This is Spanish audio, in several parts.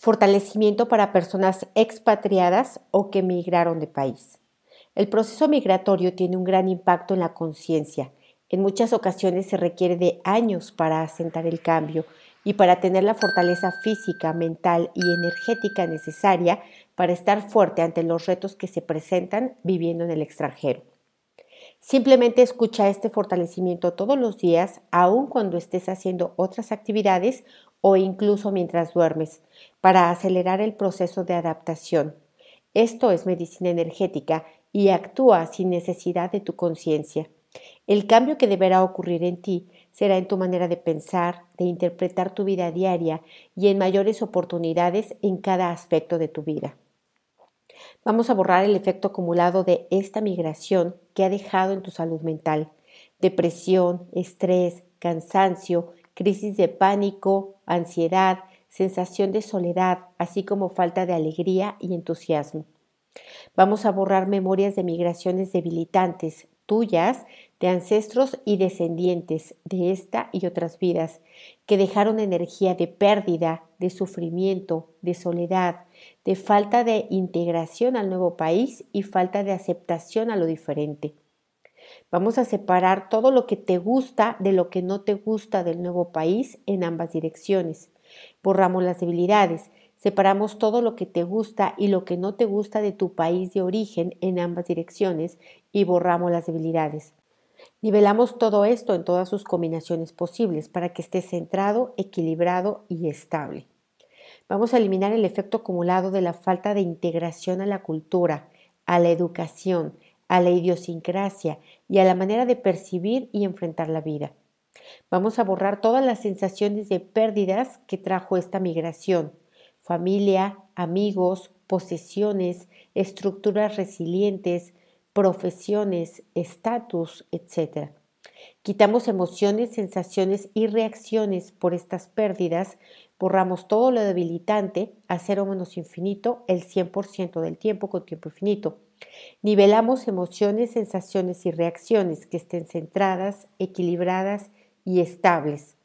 Fortalecimiento para personas expatriadas o que migraron de país. El proceso migratorio tiene un gran impacto en la conciencia. En muchas ocasiones se requiere de años para asentar el cambio y para tener la fortaleza física, mental y energética necesaria para estar fuerte ante los retos que se presentan viviendo en el extranjero. Simplemente escucha este fortalecimiento todos los días, aun cuando estés haciendo otras actividades o incluso mientras duermes, para acelerar el proceso de adaptación. Esto es medicina energética y actúa sin necesidad de tu conciencia. El cambio que deberá ocurrir en ti será en tu manera de pensar, de interpretar tu vida diaria y en mayores oportunidades en cada aspecto de tu vida. Vamos a borrar el efecto acumulado de esta migración que ha dejado en tu salud mental. Depresión, estrés, cansancio, crisis de pánico, ansiedad, sensación de soledad, así como falta de alegría y entusiasmo. Vamos a borrar memorias de migraciones debilitantes, tuyas, de ancestros y descendientes de esta y otras vidas, que dejaron energía de pérdida, de sufrimiento, de soledad, de falta de integración al nuevo país y falta de aceptación a lo diferente. Vamos a separar todo lo que te gusta de lo que no te gusta del nuevo país en ambas direcciones. Borramos las debilidades, separamos todo lo que te gusta y lo que no te gusta de tu país de origen en ambas direcciones y borramos las debilidades. Nivelamos todo esto en todas sus combinaciones posibles para que esté centrado, equilibrado y estable. Vamos a eliminar el efecto acumulado de la falta de integración a la cultura, a la educación, a la idiosincrasia y a la manera de percibir y enfrentar la vida. Vamos a borrar todas las sensaciones de pérdidas que trajo esta migración, familia, amigos, posesiones, estructuras resilientes, profesiones, estatus, etc. Quitamos emociones, sensaciones y reacciones por estas pérdidas, borramos todo lo debilitante a cero menos infinito el 100% del tiempo con tiempo infinito. Nivelamos emociones, sensaciones y reacciones que estén centradas, equilibradas y estables.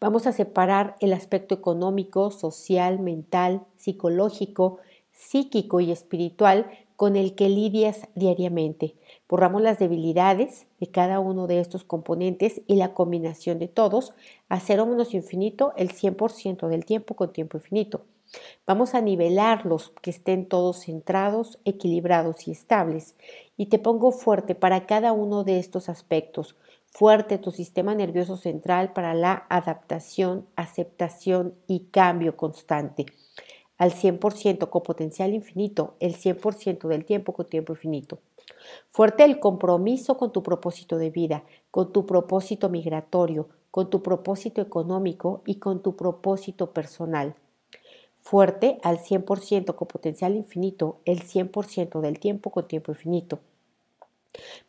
Vamos a separar el aspecto económico, social, mental, psicológico, psíquico y espiritual con el que lidias diariamente. Borramos las debilidades de cada uno de estos componentes y la combinación de todos a cero menos infinito el 100% del tiempo con tiempo infinito. Vamos a nivelarlos, que estén todos centrados, equilibrados y estables. Y te pongo fuerte para cada uno de estos aspectos. Fuerte tu sistema nervioso central para la adaptación, aceptación y cambio constante al 100% con potencial infinito, el 100% del tiempo con tiempo infinito. Fuerte el compromiso con tu propósito de vida, con tu propósito migratorio, con tu propósito económico y con tu propósito personal. Fuerte al 100% con potencial infinito, el 100% del tiempo con tiempo infinito.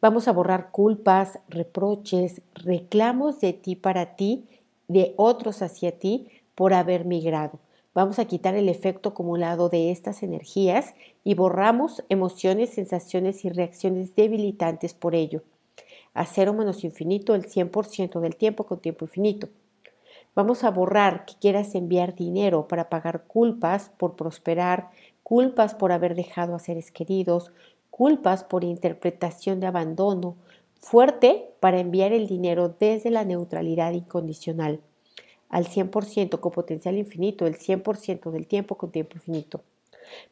Vamos a borrar culpas, reproches, reclamos de ti para ti, de otros hacia ti por haber migrado. Vamos a quitar el efecto acumulado de estas energías y borramos emociones, sensaciones y reacciones debilitantes por ello. A cero menos infinito el 100% del tiempo con tiempo infinito. Vamos a borrar que quieras enviar dinero para pagar culpas por prosperar, culpas por haber dejado a seres queridos, culpas por interpretación de abandono, fuerte para enviar el dinero desde la neutralidad incondicional al 100% con potencial infinito, el 100% del tiempo con tiempo infinito.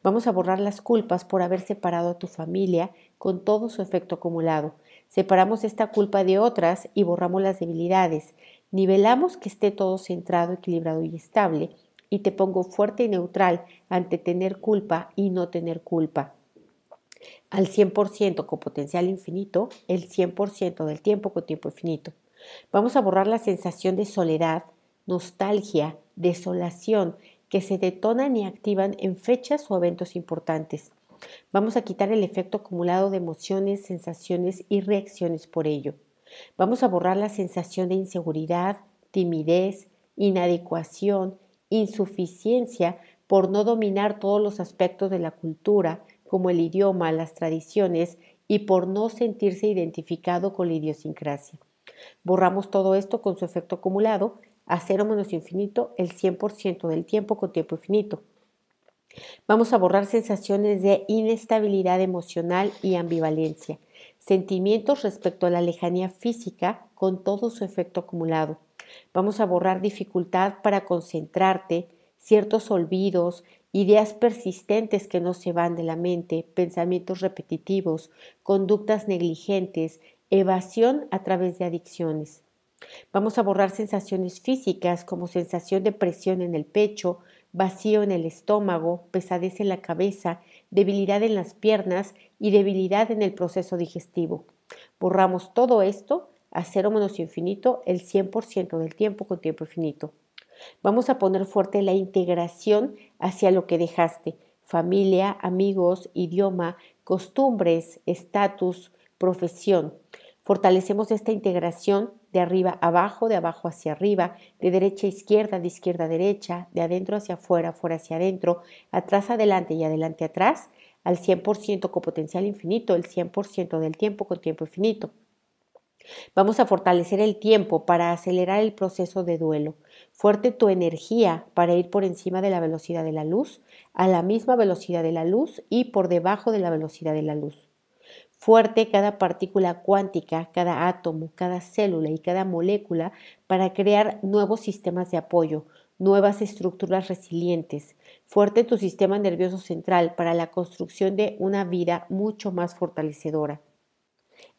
Vamos a borrar las culpas por haber separado a tu familia con todo su efecto acumulado. Separamos esta culpa de otras y borramos las debilidades. Nivelamos que esté todo centrado, equilibrado y estable. Y te pongo fuerte y neutral ante tener culpa y no tener culpa. Al 100% con potencial infinito, el 100% del tiempo con tiempo infinito. Vamos a borrar la sensación de soledad, nostalgia, desolación, que se detonan y activan en fechas o eventos importantes. Vamos a quitar el efecto acumulado de emociones, sensaciones y reacciones por ello. Vamos a borrar la sensación de inseguridad, timidez, inadecuación, insuficiencia por no dominar todos los aspectos de la cultura, como el idioma, las tradiciones, y por no sentirse identificado con la idiosincrasia. Borramos todo esto con su efecto acumulado a cero menos infinito el 100% del tiempo con tiempo infinito. Vamos a borrar sensaciones de inestabilidad emocional y ambivalencia, sentimientos respecto a la lejanía física con todo su efecto acumulado. Vamos a borrar dificultad para concentrarte, ciertos olvidos, ideas persistentes que no se van de la mente, pensamientos repetitivos, conductas negligentes, evasión a través de adicciones. Vamos a borrar sensaciones físicas como sensación de presión en el pecho, vacío en el estómago, pesadez en la cabeza, debilidad en las piernas y debilidad en el proceso digestivo. Borramos todo esto a cero menos infinito el 100% del tiempo con tiempo infinito. Vamos a poner fuerte la integración hacia lo que dejaste, familia, amigos, idioma, costumbres, estatus, profesión. Fortalecemos esta integración de arriba abajo, de abajo hacia arriba, de derecha a izquierda, de izquierda a derecha, de adentro hacia afuera, fuera hacia adentro, atrás adelante y adelante atrás, al 100% con potencial infinito, el 100% del tiempo con tiempo infinito. Vamos a fortalecer el tiempo para acelerar el proceso de duelo. Fuerte tu energía para ir por encima de la velocidad de la luz, a la misma velocidad de la luz y por debajo de la velocidad de la luz fuerte cada partícula cuántica, cada átomo, cada célula y cada molécula para crear nuevos sistemas de apoyo, nuevas estructuras resilientes. Fuerte tu sistema nervioso central para la construcción de una vida mucho más fortalecedora.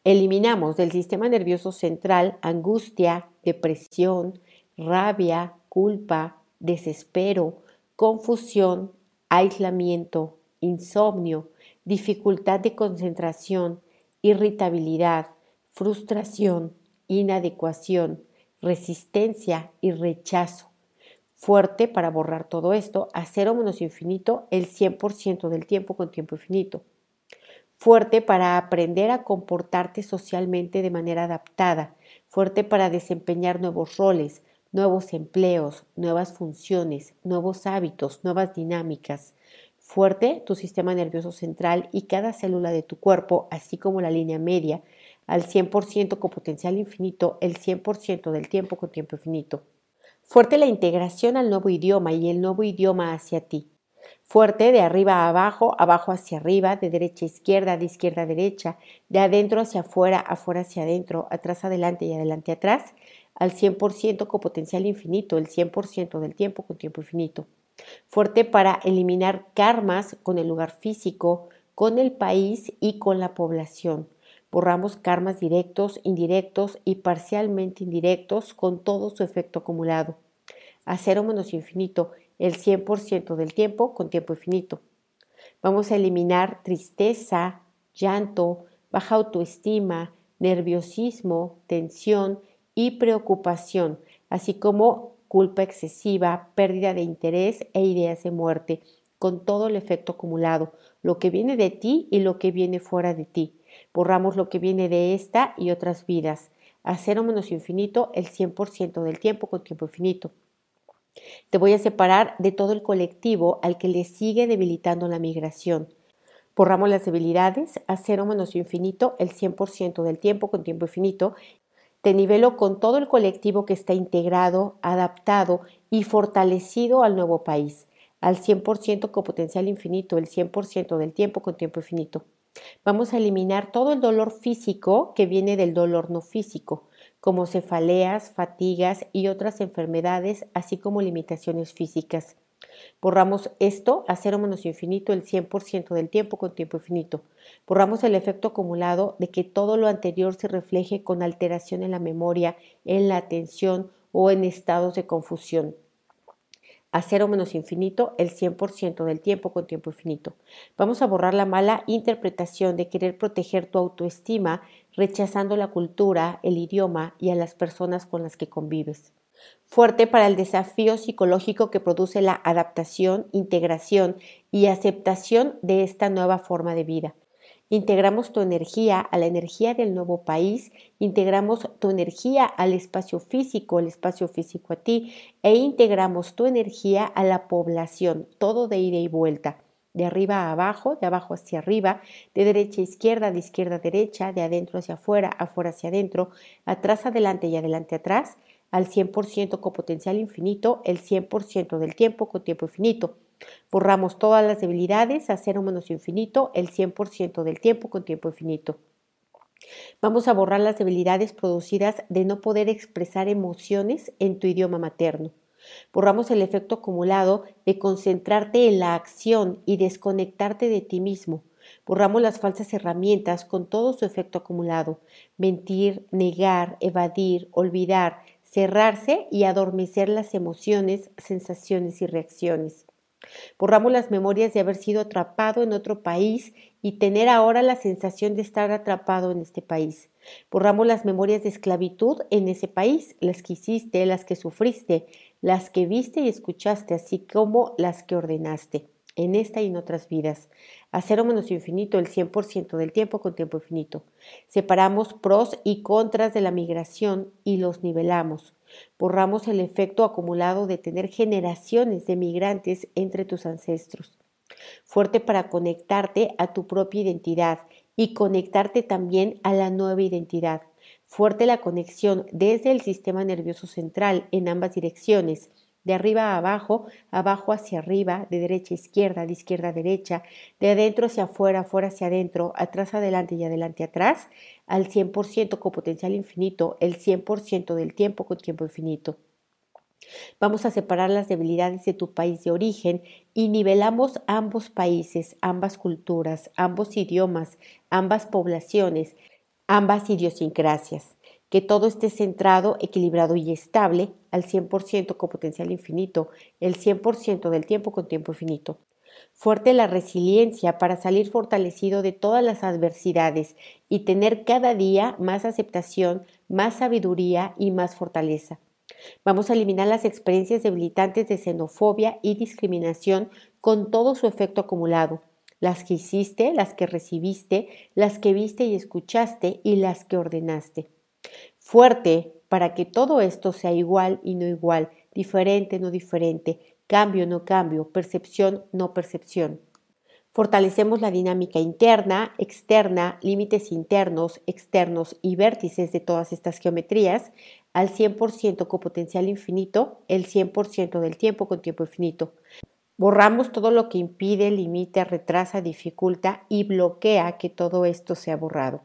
Eliminamos del sistema nervioso central angustia, depresión, rabia, culpa, desespero, confusión, aislamiento, insomnio, dificultad de concentración, irritabilidad, frustración, inadecuación, resistencia y rechazo. Fuerte para borrar todo esto a cero menos infinito el 100% del tiempo con tiempo infinito. Fuerte para aprender a comportarte socialmente de manera adaptada. Fuerte para desempeñar nuevos roles, nuevos empleos, nuevas funciones, nuevos hábitos, nuevas dinámicas fuerte tu sistema nervioso central y cada célula de tu cuerpo, así como la línea media, al 100% con potencial infinito, el 100% del tiempo con tiempo infinito. Fuerte la integración al nuevo idioma y el nuevo idioma hacia ti. Fuerte de arriba a abajo, abajo hacia arriba, de derecha a izquierda, de izquierda a derecha, de adentro hacia afuera, afuera hacia adentro, atrás adelante y adelante atrás, al 100% con potencial infinito, el 100% del tiempo con tiempo infinito fuerte para eliminar karmas con el lugar físico, con el país y con la población. Borramos karmas directos, indirectos y parcialmente indirectos con todo su efecto acumulado. A cero menos infinito, el 100% del tiempo con tiempo infinito. Vamos a eliminar tristeza, llanto, baja autoestima, nerviosismo, tensión y preocupación, así como culpa excesiva, pérdida de interés e ideas de muerte, con todo el efecto acumulado, lo que viene de ti y lo que viene fuera de ti. Borramos lo que viene de esta y otras vidas. A cero menos infinito el 100% del tiempo con tiempo infinito. Te voy a separar de todo el colectivo al que le sigue debilitando la migración. Borramos las debilidades a cero menos infinito el 100% del tiempo con tiempo infinito te nivelo con todo el colectivo que está integrado, adaptado y fortalecido al nuevo país, al 100% con potencial infinito, el 100% del tiempo con tiempo infinito. Vamos a eliminar todo el dolor físico que viene del dolor no físico, como cefaleas, fatigas y otras enfermedades, así como limitaciones físicas. Borramos esto a cero menos infinito el 100% del tiempo con tiempo infinito. Borramos el efecto acumulado de que todo lo anterior se refleje con alteración en la memoria, en la atención o en estados de confusión. A cero menos infinito el 100% del tiempo con tiempo infinito. Vamos a borrar la mala interpretación de querer proteger tu autoestima rechazando la cultura, el idioma y a las personas con las que convives fuerte para el desafío psicológico que produce la adaptación, integración y aceptación de esta nueva forma de vida. Integramos tu energía a la energía del nuevo país, integramos tu energía al espacio físico, el espacio físico a ti, e integramos tu energía a la población, todo de ida y vuelta, de arriba a abajo, de abajo hacia arriba, de derecha a izquierda, de izquierda a derecha, de adentro hacia afuera, afuera hacia adentro, atrás adelante y adelante atrás, al 100% con potencial infinito el 100% del tiempo con tiempo infinito. Borramos todas las debilidades a cero menos infinito el 100% del tiempo con tiempo infinito. Vamos a borrar las debilidades producidas de no poder expresar emociones en tu idioma materno. Borramos el efecto acumulado de concentrarte en la acción y desconectarte de ti mismo. Borramos las falsas herramientas con todo su efecto acumulado. Mentir, negar, evadir, olvidar, cerrarse y adormecer las emociones, sensaciones y reacciones. Borramos las memorias de haber sido atrapado en otro país y tener ahora la sensación de estar atrapado en este país. Borramos las memorias de esclavitud en ese país, las que hiciste, las que sufriste, las que viste y escuchaste, así como las que ordenaste en esta y en otras vidas. A cero menos infinito el 100% del tiempo con tiempo infinito. Separamos pros y contras de la migración y los nivelamos. Borramos el efecto acumulado de tener generaciones de migrantes entre tus ancestros. Fuerte para conectarte a tu propia identidad y conectarte también a la nueva identidad. Fuerte la conexión desde el sistema nervioso central en ambas direcciones de arriba a abajo, abajo hacia arriba, de derecha a izquierda, de izquierda a derecha, de adentro hacia afuera, afuera hacia adentro, atrás adelante y adelante atrás, al 100% con potencial infinito, el 100% del tiempo con tiempo infinito. Vamos a separar las debilidades de tu país de origen y nivelamos ambos países, ambas culturas, ambos idiomas, ambas poblaciones, ambas idiosincrasias que todo esté centrado, equilibrado y estable al 100% con potencial infinito, el 100% del tiempo con tiempo infinito. Fuerte la resiliencia para salir fortalecido de todas las adversidades y tener cada día más aceptación, más sabiduría y más fortaleza. Vamos a eliminar las experiencias debilitantes de xenofobia y discriminación con todo su efecto acumulado. Las que hiciste, las que recibiste, las que viste y escuchaste y las que ordenaste fuerte para que todo esto sea igual y no igual, diferente no diferente, cambio no cambio, percepción no percepción. Fortalecemos la dinámica interna, externa, límites internos, externos y vértices de todas estas geometrías al 100% con potencial infinito, el 100% del tiempo con tiempo infinito. Borramos todo lo que impide, limita, retrasa, dificulta y bloquea que todo esto sea borrado.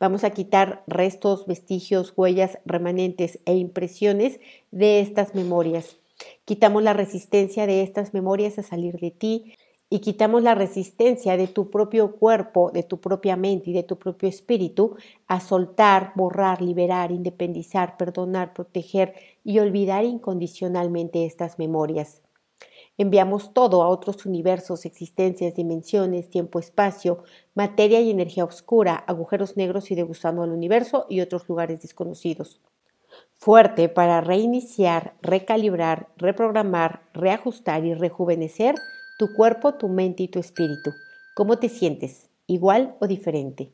Vamos a quitar restos, vestigios, huellas, remanentes e impresiones de estas memorias. Quitamos la resistencia de estas memorias a salir de ti y quitamos la resistencia de tu propio cuerpo, de tu propia mente y de tu propio espíritu a soltar, borrar, liberar, independizar, perdonar, proteger y olvidar incondicionalmente estas memorias. Enviamos todo a otros universos, existencias, dimensiones, tiempo, espacio, materia y energía oscura, agujeros negros y degustando al universo y otros lugares desconocidos. Fuerte para reiniciar, recalibrar, reprogramar, reajustar y rejuvenecer tu cuerpo, tu mente y tu espíritu. ¿Cómo te sientes? ¿Igual o diferente?